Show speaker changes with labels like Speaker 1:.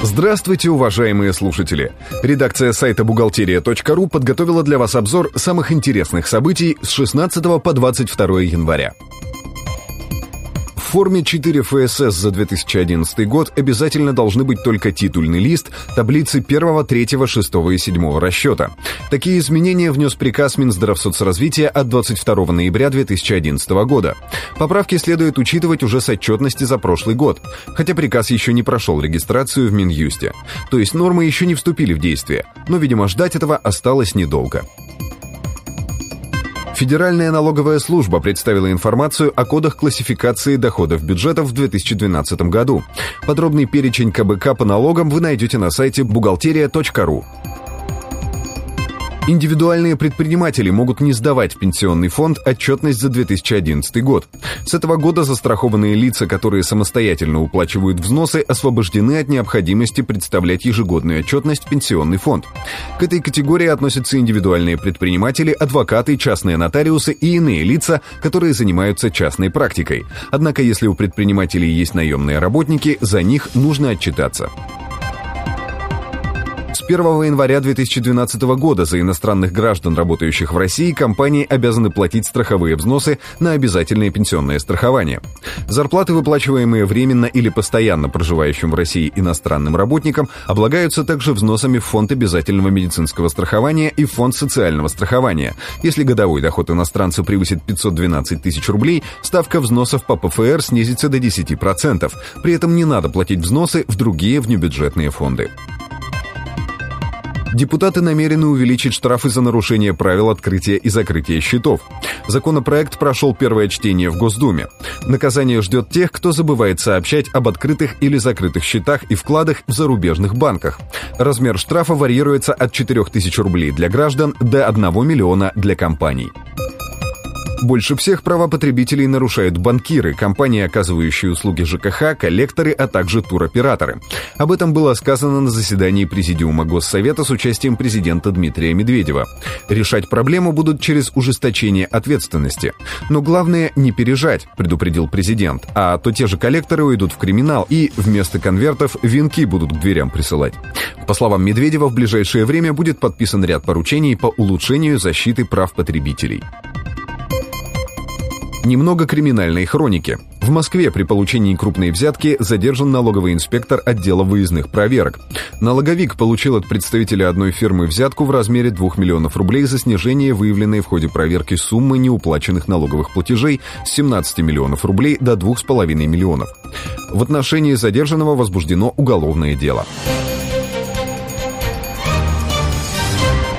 Speaker 1: Здравствуйте, уважаемые слушатели! Редакция сайта бухгалтерия.ру подготовила для вас обзор самых интересных событий с 16 по 22 января. В форме 4 ФСС за 2011 год обязательно должны быть только титульный лист, таблицы 1, 3, 6 и 7 расчета. Такие изменения внес приказ Минздравсоцразвития от 22 ноября 2011 года. Поправки следует учитывать уже с отчетности за прошлый год, хотя приказ еще не прошел регистрацию в Минюсте. То есть нормы еще не вступили в действие, но, видимо, ждать этого осталось недолго. Федеральная налоговая служба представила информацию о кодах классификации доходов бюджетов в 2012 году. Подробный перечень КБК по налогам вы найдете на сайте бухгалтерия.ру. Индивидуальные предприниматели могут не сдавать в пенсионный фонд отчетность за 2011 год. С этого года застрахованные лица, которые самостоятельно уплачивают взносы, освобождены от необходимости представлять ежегодную отчетность в пенсионный фонд. К этой категории относятся индивидуальные предприниматели, адвокаты, частные нотариусы и иные лица, которые занимаются частной практикой. Однако, если у предпринимателей есть наемные работники, за них нужно отчитаться. С 1 января 2012 года за иностранных граждан, работающих в России, компании обязаны платить страховые взносы на обязательное пенсионное страхование. Зарплаты, выплачиваемые временно или постоянно проживающим в России иностранным работникам, облагаются также взносами в фонд обязательного медицинского страхования и фонд социального страхования. Если годовой доход иностранца превысит 512 тысяч рублей, ставка взносов по ПФР снизится до 10%. При этом не надо платить взносы в другие внебюджетные фонды. Депутаты намерены увеличить штрафы за нарушение правил открытия и закрытия счетов. Законопроект прошел первое чтение в Госдуме. Наказание ждет тех, кто забывает сообщать об открытых или закрытых счетах и вкладах в зарубежных банках. Размер штрафа варьируется от 4000 рублей для граждан до 1 миллиона для компаний. Больше всех права потребителей нарушают банкиры, компании, оказывающие услуги ЖКХ, коллекторы, а также туроператоры. Об этом было сказано на заседании Президиума Госсовета с участием президента Дмитрия Медведева. Решать проблему будут через ужесточение ответственности. Но главное не пережать, предупредил президент, а то те же коллекторы уйдут в криминал и вместо конвертов венки будут к дверям присылать. По словам Медведева, в ближайшее время будет подписан ряд поручений по улучшению защиты прав потребителей. Немного криминальной хроники. В Москве при получении крупной взятки задержан налоговый инспектор отдела выездных проверок. Налоговик получил от представителя одной фирмы взятку в размере 2 миллионов рублей за снижение выявленной в ходе проверки суммы неуплаченных налоговых платежей с 17 миллионов рублей до 2,5 миллионов. В отношении задержанного возбуждено уголовное дело.